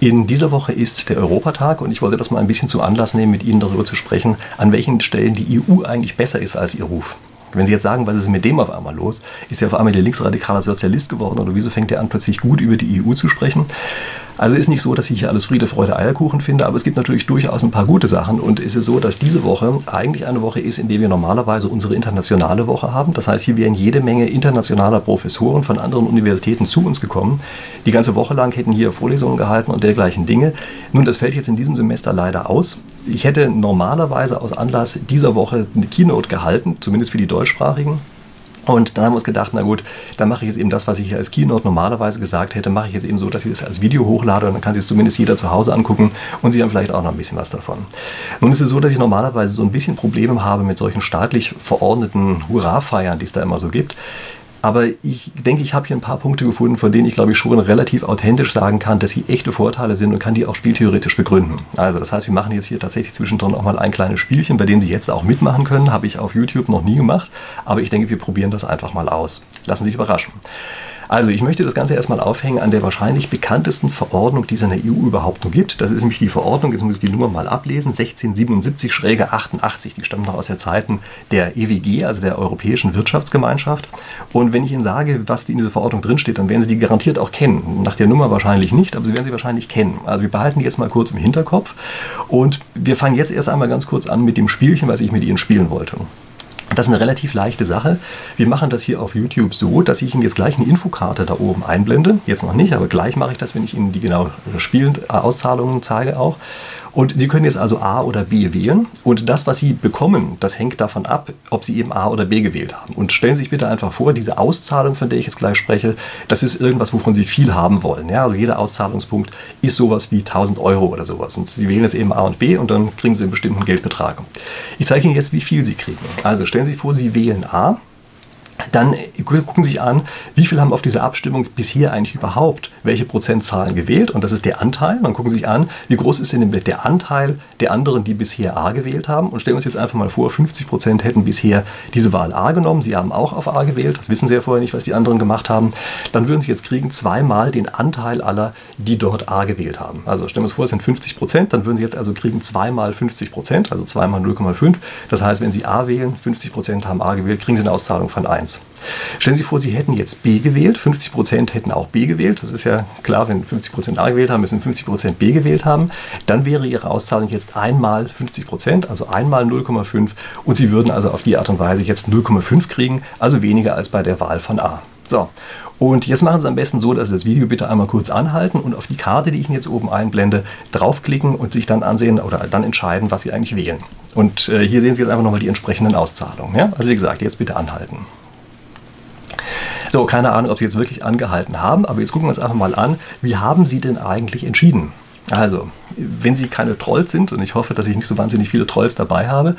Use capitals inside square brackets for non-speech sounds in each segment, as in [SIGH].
In dieser Woche ist der Europatag und ich wollte das mal ein bisschen zum Anlass nehmen, mit Ihnen darüber zu sprechen, an welchen Stellen die EU eigentlich besser ist als ihr Ruf. Wenn Sie jetzt sagen, was ist mit dem auf einmal los? Ist er auf einmal der linksradikale Sozialist geworden oder wieso fängt er an, plötzlich gut über die EU zu sprechen? Also ist nicht so, dass ich hier alles Friede, Freude, Eierkuchen finde, aber es gibt natürlich durchaus ein paar gute Sachen. Und es ist so, dass diese Woche eigentlich eine Woche ist, in der wir normalerweise unsere internationale Woche haben. Das heißt, hier wären jede Menge internationaler Professoren von anderen Universitäten zu uns gekommen. Die ganze Woche lang hätten hier Vorlesungen gehalten und dergleichen Dinge. Nun, das fällt jetzt in diesem Semester leider aus. Ich hätte normalerweise aus Anlass dieser Woche eine Keynote gehalten, zumindest für die Deutschsprachigen. Und dann haben wir uns gedacht, na gut, dann mache ich jetzt eben das, was ich hier als Keynote normalerweise gesagt hätte, mache ich jetzt eben so, dass ich das als Video hochlade und dann kann sich zumindest jeder zu Hause angucken und sie haben vielleicht auch noch ein bisschen was davon. Nun ist es so, dass ich normalerweise so ein bisschen Probleme habe mit solchen staatlich verordneten Hurra-Feiern, die es da immer so gibt. Aber ich denke, ich habe hier ein paar Punkte gefunden, von denen ich glaube ich schon relativ authentisch sagen kann, dass sie echte Vorteile sind und kann die auch spieltheoretisch begründen. Also das heißt, wir machen jetzt hier tatsächlich zwischendrin auch mal ein kleines Spielchen, bei dem Sie jetzt auch mitmachen können. Habe ich auf YouTube noch nie gemacht, aber ich denke, wir probieren das einfach mal aus. Lassen Sie sich überraschen. Also ich möchte das Ganze erstmal aufhängen an der wahrscheinlich bekanntesten Verordnung, die es in der EU überhaupt noch gibt. Das ist nämlich die Verordnung, jetzt muss ich die Nummer mal ablesen, 1677-88, die stammt noch aus der Zeiten der EWG, also der Europäischen Wirtschaftsgemeinschaft. Und wenn ich Ihnen sage, was in dieser Verordnung drinsteht, dann werden Sie die garantiert auch kennen. Nach der Nummer wahrscheinlich nicht, aber Sie werden sie wahrscheinlich kennen. Also wir behalten die jetzt mal kurz im Hinterkopf und wir fangen jetzt erst einmal ganz kurz an mit dem Spielchen, was ich mit Ihnen spielen wollte. Das ist eine relativ leichte Sache. Wir machen das hier auf YouTube so, dass ich Ihnen jetzt gleich eine Infokarte da oben einblende. Jetzt noch nicht, aber gleich mache ich das, wenn ich Ihnen die genau spielend Auszahlungen zeige auch. Und Sie können jetzt also A oder B wählen. Und das, was Sie bekommen, das hängt davon ab, ob Sie eben A oder B gewählt haben. Und stellen Sie sich bitte einfach vor, diese Auszahlung, von der ich jetzt gleich spreche, das ist irgendwas, wovon Sie viel haben wollen. Ja, also jeder Auszahlungspunkt ist sowas wie 1000 Euro oder sowas. Und Sie wählen jetzt eben A und B und dann kriegen Sie einen bestimmten Geldbetrag. Ich zeige Ihnen jetzt, wie viel Sie kriegen. Also stellen Sie sich vor, Sie wählen A dann gucken Sie sich an, wie viel haben auf dieser Abstimmung bisher eigentlich überhaupt welche Prozentzahlen gewählt und das ist der Anteil. Dann gucken Sie sich an, wie groß ist denn der Anteil der anderen, die bisher A gewählt haben und stellen wir uns jetzt einfach mal vor, 50 Prozent hätten bisher diese Wahl A genommen, Sie haben auch auf A gewählt, das wissen Sie ja vorher nicht, was die anderen gemacht haben, dann würden Sie jetzt kriegen zweimal den Anteil aller, die dort A gewählt haben. Also stellen wir uns vor, es sind 50 Prozent, dann würden Sie jetzt also kriegen zweimal 50 Prozent, also zweimal 0,5. Das heißt, wenn Sie A wählen, 50 Prozent haben A gewählt, kriegen Sie eine Auszahlung von 1. Stellen Sie vor, Sie hätten jetzt B gewählt, 50% hätten auch B gewählt. Das ist ja klar, wenn 50% A gewählt haben, müssen 50% B gewählt haben. Dann wäre Ihre Auszahlung jetzt einmal 50%, also einmal 0,5 und Sie würden also auf die Art und Weise jetzt 0,5 kriegen, also weniger als bei der Wahl von A. So, und jetzt machen Sie es am besten so, dass Sie das Video bitte einmal kurz anhalten und auf die Karte, die ich Ihnen jetzt oben einblende, draufklicken und sich dann ansehen oder dann entscheiden, was Sie eigentlich wählen. Und äh, hier sehen Sie jetzt einfach nochmal die entsprechenden Auszahlungen. Ja? Also wie gesagt, jetzt bitte anhalten. So, keine Ahnung, ob Sie jetzt wirklich angehalten haben, aber jetzt gucken wir uns einfach mal an, wie haben Sie denn eigentlich entschieden? Also, wenn Sie keine Trolls sind, und ich hoffe, dass ich nicht so wahnsinnig viele Trolls dabei habe,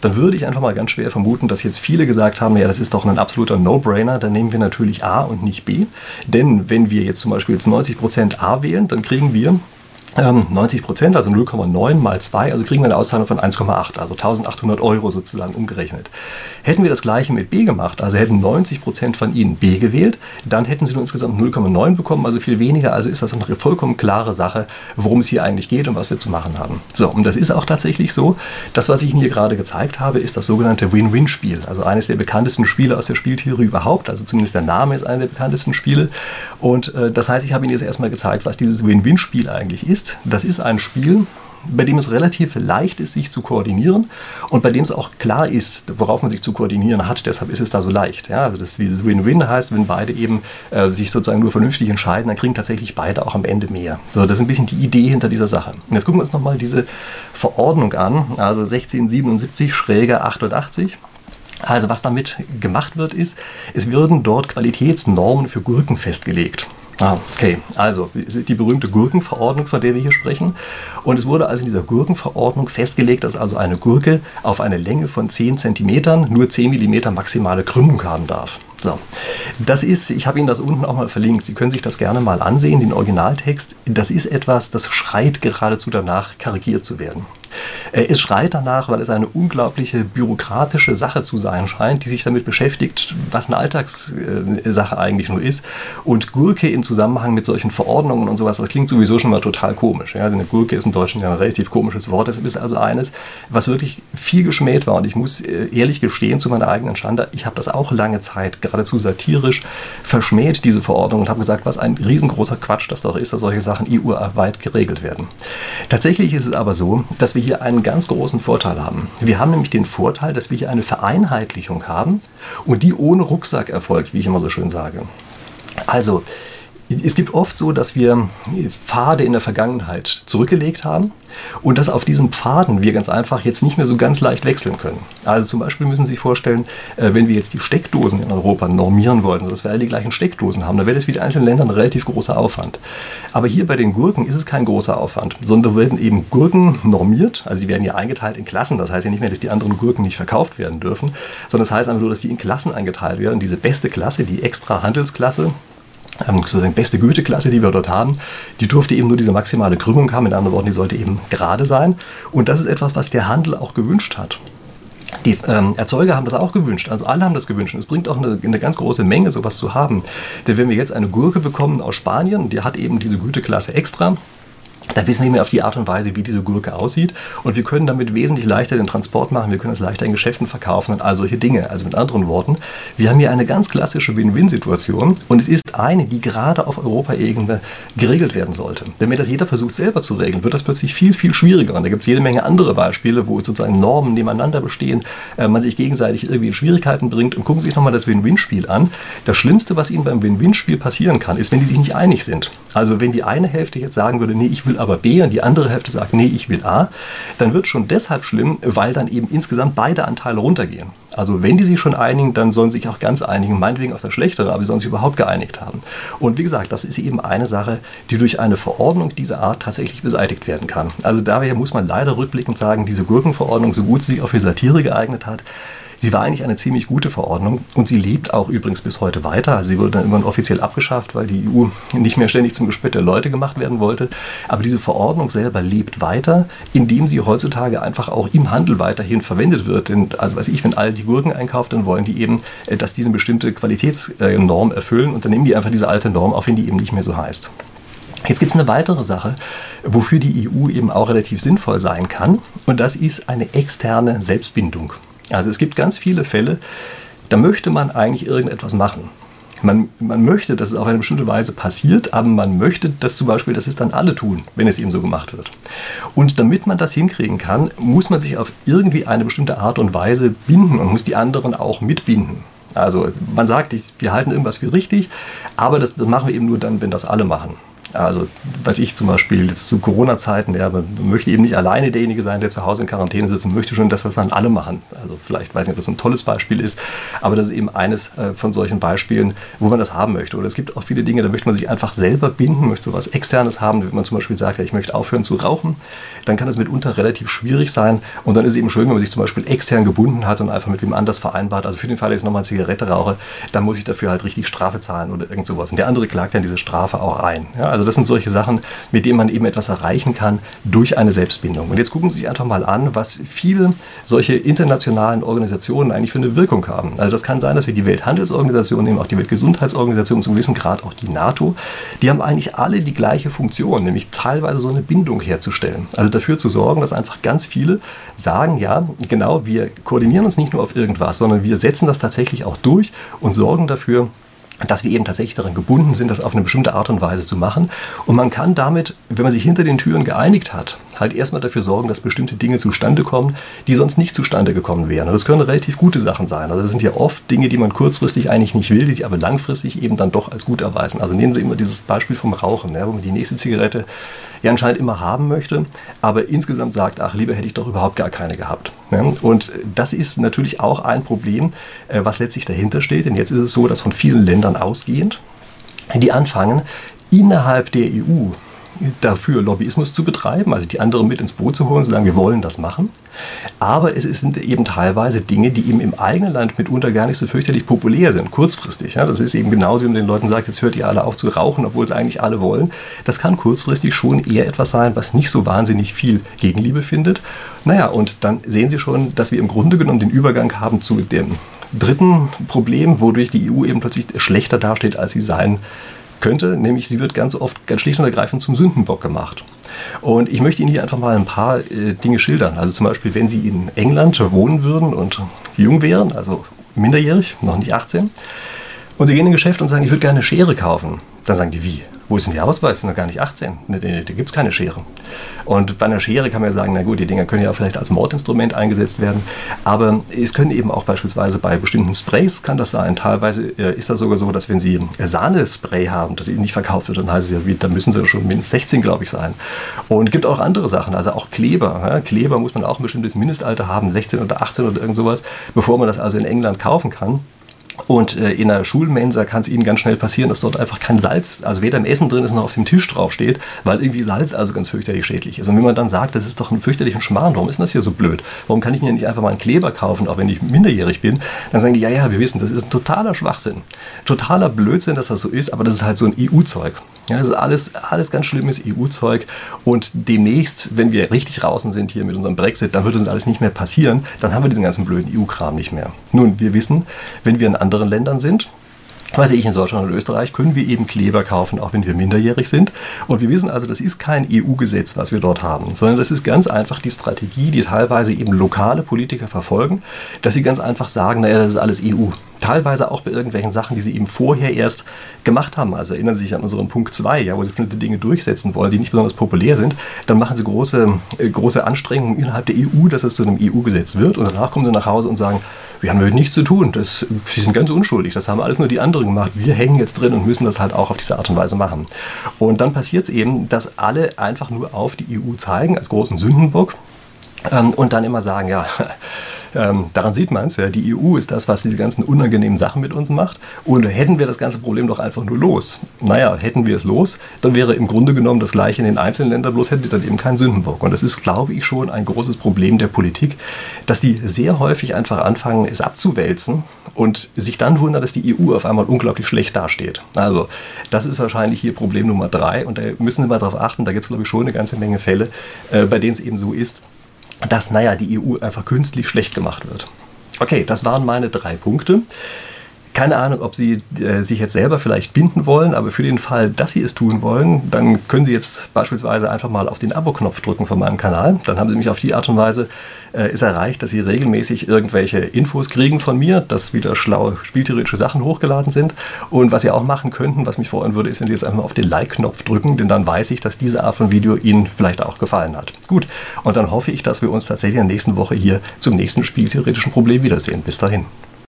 dann würde ich einfach mal ganz schwer vermuten, dass jetzt viele gesagt haben, ja, das ist doch ein absoluter No-Brainer, dann nehmen wir natürlich A und nicht B. Denn wenn wir jetzt zum Beispiel jetzt 90% A wählen, dann kriegen wir 90 ähm, Prozent, also 0,9 mal 2, also kriegen wir eine Auszahlung von 1,8, also 1800 Euro sozusagen umgerechnet. Hätten wir das gleiche mit B gemacht, also hätten 90 Prozent von Ihnen B gewählt, dann hätten Sie nur insgesamt 0,9 bekommen, also viel weniger. Also ist das eine vollkommen klare Sache, worum es hier eigentlich geht und was wir zu machen haben. So, und das ist auch tatsächlich so. Das, was ich Ihnen hier gerade gezeigt habe, ist das sogenannte Win-Win-Spiel, also eines der bekanntesten Spiele aus der Spieltheorie überhaupt, also zumindest der Name ist einer der bekanntesten Spiele. Und äh, das heißt, ich habe Ihnen jetzt erstmal gezeigt, was dieses Win-Win-Spiel eigentlich ist ist, das ist ein Spiel, bei dem es relativ leicht ist, sich zu koordinieren und bei dem es auch klar ist, worauf man sich zu koordinieren hat. Deshalb ist es da so leicht. Ja, also das, dieses Win-Win heißt, wenn beide eben äh, sich sozusagen nur vernünftig entscheiden, dann kriegen tatsächlich beide auch am Ende mehr. So, das ist ein bisschen die Idee hinter dieser Sache. Und jetzt gucken wir uns nochmal diese Verordnung an, also 1677-88. Also was damit gemacht wird, ist, es werden dort Qualitätsnormen für Gurken festgelegt. Ah, okay. Also, es ist die berühmte Gurkenverordnung, von der wir hier sprechen. Und es wurde also in dieser Gurkenverordnung festgelegt, dass also eine Gurke auf eine Länge von 10 cm nur 10 mm maximale Krümmung haben darf. So. Das ist, ich habe Ihnen das unten auch mal verlinkt. Sie können sich das gerne mal ansehen, den Originaltext. Das ist etwas, das schreit geradezu danach, karikiert zu werden. Es schreit danach, weil es eine unglaubliche bürokratische Sache zu sein scheint, die sich damit beschäftigt, was eine Alltagssache eigentlich nur ist. Und Gurke im Zusammenhang mit solchen Verordnungen und sowas, das klingt sowieso schon mal total komisch. Also eine Gurke ist im Deutschen ja ein relativ komisches Wort. Das ist also eines, was wirklich viel geschmäht war. Und ich muss äh, ehrlich gestehen, zu meiner eigenen Schande, ich habe das auch lange Zeit geradezu satirisch verschmäht, diese Verordnung, und habe gesagt, was ein riesengroßer Quatsch das doch ist, dass solche Sachen EU-weit geregelt werden. Tatsächlich ist es aber so, dass wir hier einen ganz großen Vorteil haben. Wir haben nämlich den Vorteil, dass wir hier eine Vereinheitlichung haben und die ohne Rucksack erfolgt, wie ich immer so schön sage. Also, es gibt oft so, dass wir Pfade in der Vergangenheit zurückgelegt haben und dass auf diesen Pfaden wir ganz einfach jetzt nicht mehr so ganz leicht wechseln können. Also zum Beispiel müssen Sie sich vorstellen, äh, wenn wir jetzt die Steckdosen in Europa normieren wollten, sodass wir alle die gleichen Steckdosen haben, dann wäre das für die einzelnen Länder ein relativ großer Aufwand. Aber hier bei den Gurken ist es kein großer Aufwand, sondern werden eben Gurken normiert, also die werden ja eingeteilt in Klassen. Das heißt ja nicht mehr, dass die anderen Gurken nicht verkauft werden dürfen, sondern das heißt einfach nur, dass die in Klassen eingeteilt werden. Diese beste Klasse, die extra Handelsklasse, sozusagen beste Güteklasse, die wir dort haben, die durfte eben nur diese maximale Krümmung haben. Mit anderen Worten, die sollte eben gerade sein. Und das ist etwas, was der Handel auch gewünscht hat. Die ähm, Erzeuger haben das auch gewünscht, also alle haben das gewünscht. Und es bringt auch eine, eine, ganz große Menge, sowas zu haben. Denn wenn wir jetzt eine Gurke bekommen aus Spanien, die hat eben diese Güteklasse extra, da wissen wir mehr auf die Art und Weise, wie diese Gurke aussieht. Und wir können damit wesentlich leichter den Transport machen. Wir können es leichter in Geschäften verkaufen und all solche Dinge. Also mit anderen Worten, wir haben hier eine ganz klassische Win-Win-Situation. Und es ist eine, die gerade auf Europaebene geregelt werden sollte. Denn wenn das jeder versucht selber zu regeln, wird das plötzlich viel, viel schwieriger. Und da gibt es jede Menge andere Beispiele, wo sozusagen Normen nebeneinander bestehen, äh, man sich gegenseitig irgendwie in Schwierigkeiten bringt. Und gucken Sie sich nochmal das Win-Win-Spiel an. Das Schlimmste, was Ihnen beim Win-Win-Spiel passieren kann, ist, wenn die sich nicht einig sind. Also wenn die eine Hälfte jetzt sagen würde, nee, ich will aber B und die andere Hälfte sagt, nee, ich will A, dann wird schon deshalb schlimm, weil dann eben insgesamt beide Anteile runtergehen. Also wenn die sich schon einigen, dann sollen sie sich auch ganz einigen, meinetwegen auf das Schlechtere, aber sie sollen sich überhaupt geeinigt haben. Und wie gesagt, das ist eben eine Sache, die durch eine Verordnung dieser Art tatsächlich beseitigt werden kann. Also daher muss man leider rückblickend sagen, diese Gurkenverordnung, so gut sie sich auch für Satire geeignet hat, Sie war eigentlich eine ziemlich gute Verordnung und sie lebt auch übrigens bis heute weiter. Also sie wurde dann immer offiziell abgeschafft, weil die EU nicht mehr ständig zum Gespött der Leute gemacht werden wollte. Aber diese Verordnung selber lebt weiter, indem sie heutzutage einfach auch im Handel weiterhin verwendet wird. Denn, also weiß ich, wenn alle die Gurken einkaufen, dann wollen die eben, äh, dass die eine bestimmte Qualitätsnorm erfüllen und dann nehmen die einfach diese alte Norm auf, wenn die eben nicht mehr so heißt. Jetzt gibt es eine weitere Sache, wofür die EU eben auch relativ sinnvoll sein kann, und das ist eine externe Selbstbindung. Also es gibt ganz viele Fälle, da möchte man eigentlich irgendetwas machen. Man, man möchte, dass es auf eine bestimmte Weise passiert, aber man möchte, dass zum Beispiel, dass es dann alle tun, wenn es eben so gemacht wird. Und damit man das hinkriegen kann, muss man sich auf irgendwie eine bestimmte Art und Weise binden und muss die anderen auch mitbinden. Also man sagt, wir halten irgendwas für richtig, aber das, das machen wir eben nur dann, wenn das alle machen. Also, weiß ich zum Beispiel jetzt zu Corona-Zeiten, ja, man möchte eben nicht alleine derjenige sein, der zu Hause in Quarantäne sitzt und möchte schon, dass das dann alle machen. Also, vielleicht weiß ich nicht, ob das ein tolles Beispiel ist, aber das ist eben eines äh, von solchen Beispielen, wo man das haben möchte. Oder es gibt auch viele Dinge, da möchte man sich einfach selber binden, möchte so was Externes haben. Wenn man zum Beispiel sagt, ja, ich möchte aufhören zu rauchen, dann kann das mitunter relativ schwierig sein. Und dann ist es eben schön, wenn man sich zum Beispiel extern gebunden hat und einfach mit wem anders vereinbart. Also, für den Fall, dass ich nochmal eine Zigarette rauche, dann muss ich dafür halt richtig Strafe zahlen oder irgend sowas. Und der andere klagt dann diese Strafe auch ein. Ja, also, das sind solche Sachen, mit denen man eben etwas erreichen kann durch eine Selbstbindung. Und jetzt gucken Sie sich einfach mal an, was viele solche internationalen Organisationen eigentlich für eine Wirkung haben. Also das kann sein, dass wir die Welthandelsorganisation nehmen, auch die Weltgesundheitsorganisation, zum gewissen Grad auch die NATO. Die haben eigentlich alle die gleiche Funktion, nämlich teilweise so eine Bindung herzustellen. Also dafür zu sorgen, dass einfach ganz viele sagen, ja, genau, wir koordinieren uns nicht nur auf irgendwas, sondern wir setzen das tatsächlich auch durch und sorgen dafür, dass wir eben tatsächlich daran gebunden sind, das auf eine bestimmte Art und Weise zu machen. Und man kann damit, wenn man sich hinter den Türen geeinigt hat, halt erstmal dafür sorgen, dass bestimmte Dinge zustande kommen, die sonst nicht zustande gekommen wären. Und das können relativ gute Sachen sein. Also das sind ja oft Dinge, die man kurzfristig eigentlich nicht will, die sich aber langfristig eben dann doch als gut erweisen. Also nehmen wir immer dieses Beispiel vom Rauchen, ja, wo man die nächste Zigarette ja anscheinend immer haben möchte, aber insgesamt sagt, ach, lieber hätte ich doch überhaupt gar keine gehabt. Ja, und das ist natürlich auch ein Problem, äh, was letztlich dahinter steht. Denn jetzt ist es so, dass von vielen Ländern ausgehend, die anfangen, innerhalb der EU dafür, Lobbyismus zu betreiben, also die anderen mit ins Boot zu holen, zu sagen, wir wollen das machen. Aber es sind eben teilweise Dinge, die eben im eigenen Land mitunter gar nicht so fürchterlich populär sind, kurzfristig. Ja, das ist eben genauso, wie man den Leuten sagt, jetzt hört ihr alle auf zu rauchen, obwohl es eigentlich alle wollen. Das kann kurzfristig schon eher etwas sein, was nicht so wahnsinnig viel Gegenliebe findet. Naja, und dann sehen Sie schon, dass wir im Grunde genommen den Übergang haben zu dem dritten Problem, wodurch die EU eben plötzlich schlechter dasteht, als sie sein könnte, nämlich sie wird ganz oft ganz schlicht und ergreifend zum Sündenbock gemacht. Und ich möchte Ihnen hier einfach mal ein paar äh, Dinge schildern. Also zum Beispiel, wenn Sie in England wohnen würden und jung wären, also minderjährig, noch nicht 18, und Sie gehen in ein Geschäft und sagen, ich würde gerne eine Schere kaufen, dann sagen die, wie? Wo ist denn der Ausweis? Sind noch gar nicht 18. Da gibt es keine Schere. Und bei einer Schere kann man ja sagen, na gut, die Dinger können ja vielleicht als Mordinstrument eingesetzt werden. Aber es können eben auch beispielsweise bei bestimmten Sprays kann das sein. Teilweise äh, ist das sogar so, dass wenn Sie Sahnespray haben, das eben nicht verkauft wird, dann heißt es ja, da müssen Sie schon mindestens 16, glaube ich, sein. Und es gibt auch andere Sachen, also auch Kleber. Ja? Kleber muss man auch ein bestimmtes Mindestalter haben, 16 oder 18 oder irgend sowas, bevor man das also in England kaufen kann. Und äh, in einer Schulmensa kann es Ihnen ganz schnell passieren, dass dort einfach kein Salz, also weder im Essen drin ist noch auf dem Tisch drauf steht, weil irgendwie Salz also ganz fürchterlich schädlich ist. Und wenn man dann sagt, das ist doch ein fürchterlicher Schmarrn, warum ist das hier so blöd? Warum kann ich mir nicht einfach mal einen Kleber kaufen, auch wenn ich minderjährig bin? Dann sagen die, ja, ja, wir wissen, das ist ein totaler Schwachsinn. Totaler Blödsinn, dass das so ist, aber das ist halt so ein EU-Zeug. Ja, das ist alles, alles ganz schlimmes EU-Zeug. Und demnächst, wenn wir richtig draußen sind hier mit unserem Brexit, dann wird uns alles nicht mehr passieren. Dann haben wir diesen ganzen blöden EU-Kram nicht mehr. Nun, wir wissen, wenn wir in anderen Ländern sind, weiß ich, in Deutschland und Österreich können wir eben Kleber kaufen, auch wenn wir minderjährig sind. Und wir wissen also, das ist kein EU-Gesetz, was wir dort haben, sondern das ist ganz einfach die Strategie, die teilweise eben lokale Politiker verfolgen, dass sie ganz einfach sagen, naja, das ist alles EU. Teilweise auch bei irgendwelchen Sachen, die sie eben vorher erst gemacht haben. Also erinnern Sie sich an unseren Punkt 2, ja, wo sie bestimmte Dinge durchsetzen wollen, die nicht besonders populär sind. Dann machen sie große, äh, große Anstrengungen innerhalb der EU, dass es zu einem EU-Gesetz wird. Und danach kommen sie nach Hause und sagen, wir haben damit nichts zu tun. Das, sie sind ganz unschuldig. Das haben alles nur die anderen gemacht. Wir hängen jetzt drin und müssen das halt auch auf diese Art und Weise machen. Und dann passiert es eben, dass alle einfach nur auf die EU zeigen, als großen Sündenbock. Ähm, und dann immer sagen, ja, [LAUGHS] ähm, daran sieht man es, ja, die EU ist das, was diese ganzen unangenehmen Sachen mit uns macht. Und hätten wir das ganze Problem doch einfach nur los. Naja, hätten wir es los, dann wäre im Grunde genommen das gleiche in den einzelnen Ländern, bloß hätten sie dann eben keinen Sündenbock. Und das ist, glaube ich, schon ein großes Problem der Politik, dass sie sehr häufig einfach anfangen, es abzuwälzen und sich dann wundern, dass die EU auf einmal unglaublich schlecht dasteht. Also, das ist wahrscheinlich hier Problem Nummer drei. Und da müssen Sie mal darauf achten, da gibt es, glaube ich, schon eine ganze Menge Fälle, äh, bei denen es eben so ist, dass, naja, die EU einfach künstlich schlecht gemacht wird. Okay, das waren meine drei Punkte. Keine Ahnung, ob Sie äh, sich jetzt selber vielleicht binden wollen, aber für den Fall, dass Sie es tun wollen, dann können Sie jetzt beispielsweise einfach mal auf den Abo-Knopf drücken von meinem Kanal. Dann haben Sie mich auf die Art und Weise äh, ist erreicht, dass Sie regelmäßig irgendwelche Infos kriegen von mir, dass wieder schlaue spieltheoretische Sachen hochgeladen sind. Und was Sie auch machen könnten, was mich freuen würde, ist, wenn Sie jetzt einfach mal auf den Like-Knopf drücken, denn dann weiß ich, dass diese Art von Video Ihnen vielleicht auch gefallen hat. Gut, und dann hoffe ich, dass wir uns tatsächlich in der nächsten Woche hier zum nächsten spieltheoretischen Problem wiedersehen. Bis dahin.